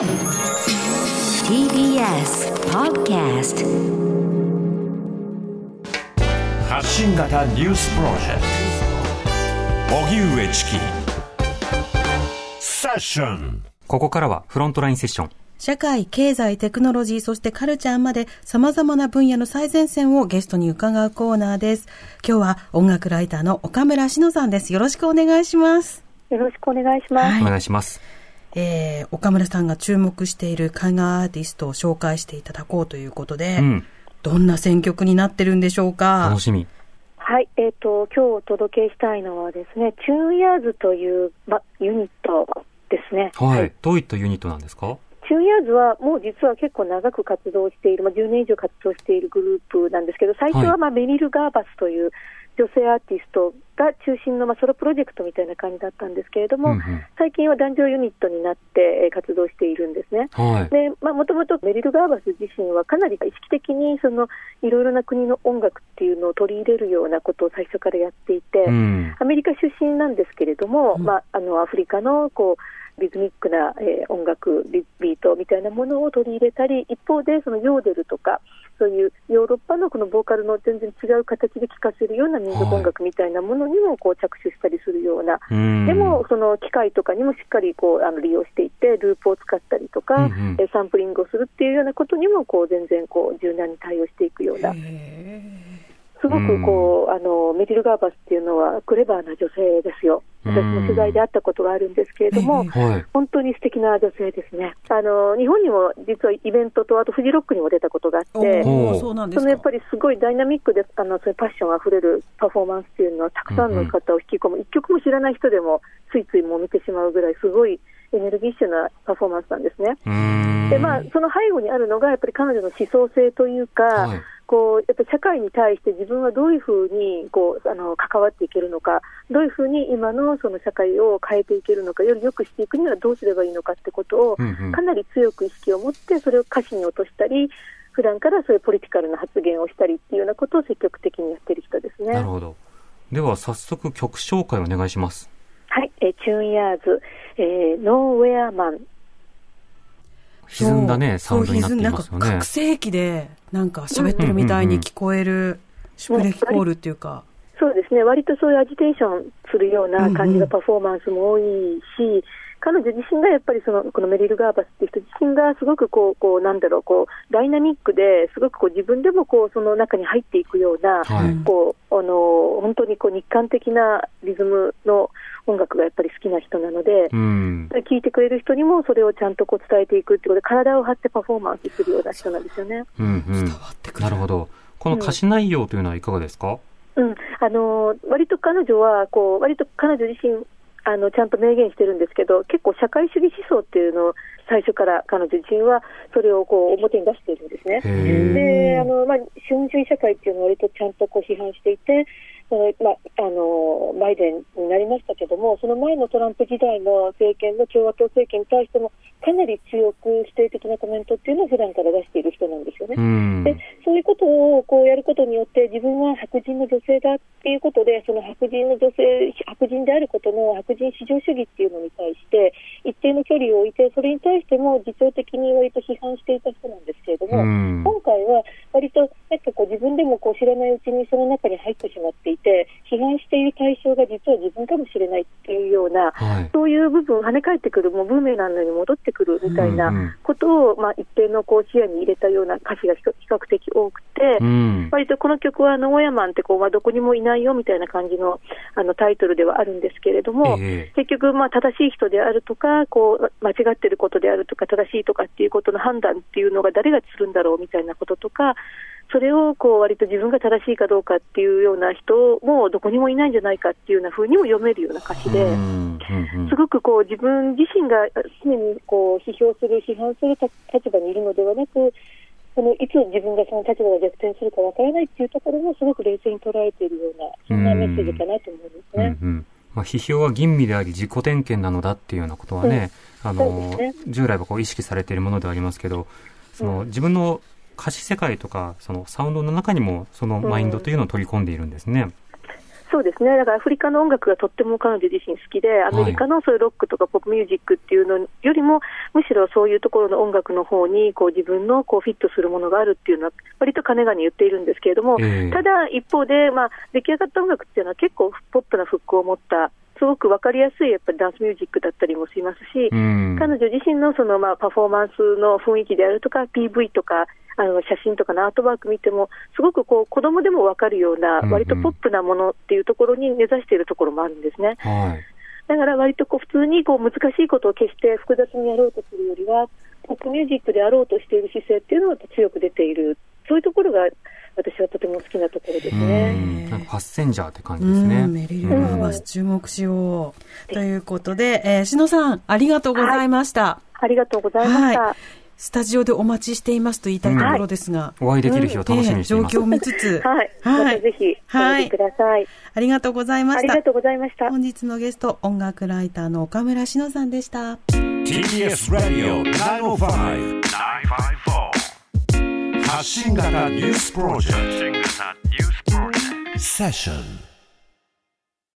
TBS Podcast 発信型ニュースプロジェクト荻上チキセッションここからはフロントラインセッション。社会、経済、テクノロジー、そしてカルチャーまで様々な分野の最前線をゲストに伺うコーナーです。今日は音楽ライターの岡村志乃さんです。よろしくお願いします。よろしくお願いします。はいお願いします。えー、岡村さんが注目している海外アーティストを紹介していただこうということで、うん。どんな選曲になってるんでしょうか？楽しみ。はい、えっ、と、今日お届けしたいのはですね、チューンヤーズという、ま、ユニットですね。はい。どういったユニットなんですか？チューンヤーズはもう実は結構長く活動している、まあ、10年以上活動しているグループなんですけど、最初ははいまあメリル・ガーバスという女性アーティストが中心のまあソロプロジェクトみたいな感じだったんですけれども、うんうん最近は男女ユニットになってえー活動しているんですね。はい。で、まあ、もともとメリル・ガーバス自身はかなり意識的にそのいろいろな国の音楽っていうのを取り入れるようなことを最初からやっていて、うん。アメリカ出身なんですけれども、まあ、あのアフリカのこうリズミックな、えー音楽ビ、ビートみたいなものを取り入れたり、一方でそのヨーデルとか、そういうヨーロッパのこのボーカルの全然違う形で聴かせるような民族音楽みたいなものにもこう着手したりするような、うん。でも、その機械とかにもしっかりこうあの利用していって、ループを使ったりとか、うんうん。えサンプリングをするっていうようなことにもこう全然こう柔軟に対応していくような、すごくこう、あのメリル・ガーバスっていうのはクレバーな女性ですよ。私も取材で会ったことがあるんですけれども、はい。本当に素敵な女性ですね。あの日本にも実はイベントと、あとフジロックにも出たことがあって、そのやっぱりすごいダイナミックで、あのそういうパッションあふれるパフォーマンスっていうのは、たくさんの方を引き込む、一、曲も知らない人でも、ついついもう見てしまうぐらい、すごいエネルギッシュなパフォーマンスなんですね。うん。でまあ、その背後にあるのが、やっぱり彼女の思想性というか、はいこうやっぱり社会に対して自分はどういうふうにこうあの関わっていけるのか、どういうふうに今のその社会を変えていけるのか、より良くしていくにはどうすればいいのかってことを、うんうんかなり強く意識を持って、それを歌詞に落としたり、普段からそういうポリティカルな発言をしたりっていうようなことを積極的にやってる人ですね。なるほど。では、早速曲紹介お願いします。はい、えーチューンヤーズ、えー、ノーウェアマン。歪んだね、サそうウンドになっていなんかますよね覚。醒器で、なんか喋ってるみたいに聞こえる、シュプレヒコールっていうか。そうですね、割とそういうアジテーションするような感じのパフォーマンスも多いし、彼女自身がやっぱりそのこのメリル・ガーバスっていう人自身がすごくこうこうなんだろうこうダイナミックですごくこう自分でもこうその中に入っていくような、はいこうあの本当にこう日韓的なリズムの音楽がやっぱり好きな人なので、うん。聞いてくれる人にもそれをちゃんとこう伝えていくってことで体を張ってパフォーマンスするような人なんですよね。うんうん。伝わってくるなるほど。この歌詞内容というのはいかがですか？うん、あの割と彼女はこう割と彼女自身あのちゃんと明言してるんですけど結構社会主義思想っていうのを最初から彼女自身はそれをこう表に出しているんですね。へであの、まあ、資本主義社会っていうのは割とちゃんとこう批判していて、まあ、あのバイデンになりましたけども、その前のトランプ時代の政権の共和党政権に対しても、かなり強く否定的なコメントっていうのを普段から出している人なんですよね。うん。でそういうことをこうやることによって、自分は白人の女性だっていうことで、その白人の女性、白人であることの白人至上主義っていうのに対して、一定の距離を置いて、それに対しても自重的に割と批判していた人なんですけれども、うん。今回は割となんかこう自分でもこう知らないうちにその中に入ってしまっていて、批判している対象が実は自分かもしれないっていうような、はい。そういう部分、跳ね返ってくる、もうブーメランのように戻ってくるみたいうんうんなことを、まあ、一定のこう視野に入れたような歌詞が比較的多くて、うん。割とこの曲は、ノーヤマンってこう、まあ、どこにもいないよみたいな感じのあのタイトルではあるんですけれども、ええ結局、まあ、正しい人であるとか、こう間違ってることであるとか、正しいとかっていうことの判断っていうのが誰がするんだろうみたいなこととか、それをこう割と自分が正しいかどうかっていうような人もどこにもいないんじゃないかっていうような風にも読めるような歌詞で。すごくこう自分自身が常にこう批評する、批判する立場にいるのではなく、そのいつ自分がその立場が逆転するかわからないっていうところもすごく冷静に捉えているような、そんなメッセージかなと思うんですね。うんうんまあ、批評は吟味であり自己点検なのだっていうようなことはね、あのそうですね従来はこう意識されているものではありますけどその、自分の歌詞世界とかそのサウンドの中にもそのマインドというのを取り込んでいるんですね。そうですね、だからアフリカの音楽がとっても彼女自身好きで、アメリカのそういうロックとかポップミュージックっていうのよりも、むしろそういうところの音楽の方にこう自分のこうフィットするものがあるっていうのは、割と金がに言っているんですけれども、ええただ一方で、まあ、出来上がった音楽っていうのは結構ポップなフックを持った、すごくわかりやすいやっぱりダンスミュージックだったりもしますし、うん。彼女自身のそのまあパフォーマンスの雰囲気であるとか、PV とか、あの写真とかのアートワーク見ても、すごくこう子供でもわかるようなうんう、ん割とポップなものっていうところに根ざしているところもあるんですね。はい。だから割とこう普通にこう難しいことを決して複雑にやろうとするよりは、ポップミュージックであろうとしている姿勢っていうのは強く出ている、そういうところが私はとても好きなところですうね。ん。なんかパッセンジャーって感じうですね。ん、メリル・バーバス注目しよう。ということで、えー、しのさん、ありがとうございました。ありがとうございました。はいスタジオでお待ちしていますと言いたいところですが、お会いできる日を楽しみにしています。えー状況を見つつ、はい。まはいたぜひ、おいてください。ありがとうございましたありが。とうございました。本日のゲスト、音楽ライターの岡村しのさんでした。TBS ラディオ905 954発信型ニュースプロジェクトセッション